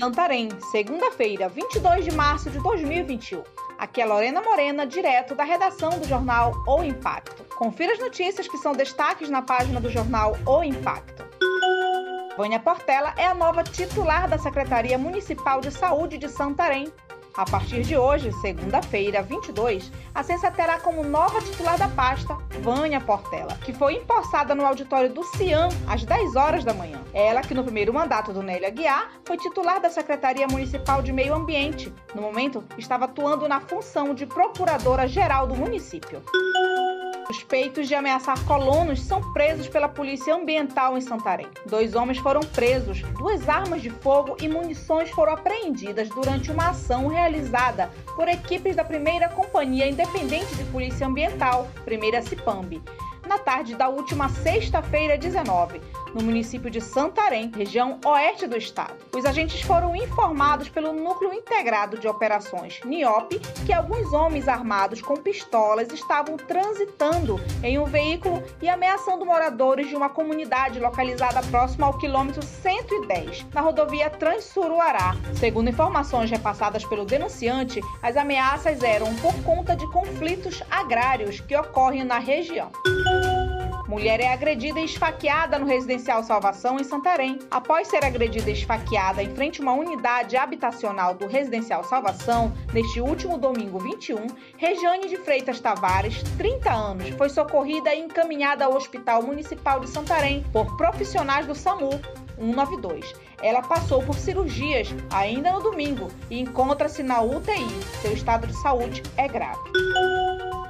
Santarém, segunda-feira, 22 de março de 2021. Aqui é Lorena Morena, direto da redação do jornal O Impacto. Confira as notícias que são destaques na página do jornal O Impacto. Vânia Portela é a nova titular da Secretaria Municipal de Saúde de Santarém. A partir de hoje, segunda-feira, 22, a Ciência terá como nova titular da pasta Vânia Portela, que foi empossada no auditório do CIAM às 10 horas da manhã. Ela, que no primeiro mandato do Nélia Guiar, foi titular da Secretaria Municipal de Meio Ambiente. No momento, estava atuando na função de procuradora-geral do município. Suspeitos de ameaçar colonos são presos pela Polícia Ambiental em Santarém. Dois homens foram presos, duas armas de fogo e munições foram apreendidas durante uma ação realizada por equipes da primeira Companhia Independente de Polícia Ambiental, primeira CIPAMB, na tarde da última sexta-feira 19 no município de Santarém, região oeste do estado. Os agentes foram informados pelo Núcleo Integrado de Operações NIOP que alguns homens armados com pistolas estavam transitando em um veículo e ameaçando moradores de uma comunidade localizada próxima ao quilômetro 110, na rodovia Transuruará. Segundo informações repassadas pelo denunciante, as ameaças eram por conta de conflitos agrários que ocorrem na região. Mulher é agredida e esfaqueada no residencial Salvação, em Santarém. Após ser agredida e esfaqueada em frente a uma unidade habitacional do residencial Salvação, neste último domingo 21, Regiane de Freitas Tavares, 30 anos, foi socorrida e encaminhada ao Hospital Municipal de Santarém por profissionais do SAMU 192. Ela passou por cirurgias ainda no domingo e encontra-se na UTI. Seu estado de saúde é grave.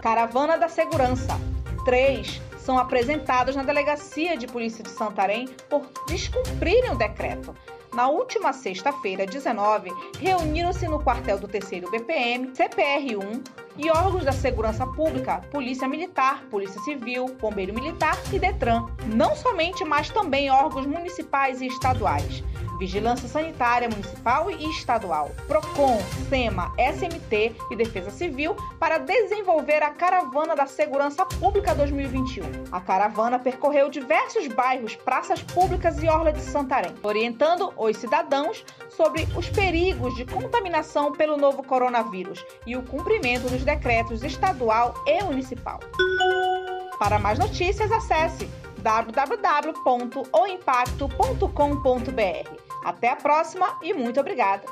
Caravana da Segurança. 3 são apresentados na Delegacia de Polícia de Santarém por descumprirem o decreto. Na última sexta-feira, 19, reuniram-se no quartel do 3 BPM, CPR-1 e órgãos da segurança pública, Polícia Militar, Polícia Civil, Bombeiro Militar e Detran, não somente, mas também órgãos municipais e estaduais. Vigilância Sanitária Municipal e Estadual, PROCON, SEMA, SMT e Defesa Civil para desenvolver a Caravana da Segurança Pública 2021. A caravana percorreu diversos bairros, praças públicas e orla de Santarém, orientando os cidadãos sobre os perigos de contaminação pelo novo coronavírus e o cumprimento dos decretos estadual e municipal. Para mais notícias, acesse www.oimpacto.com.br. Até a próxima e muito obrigada!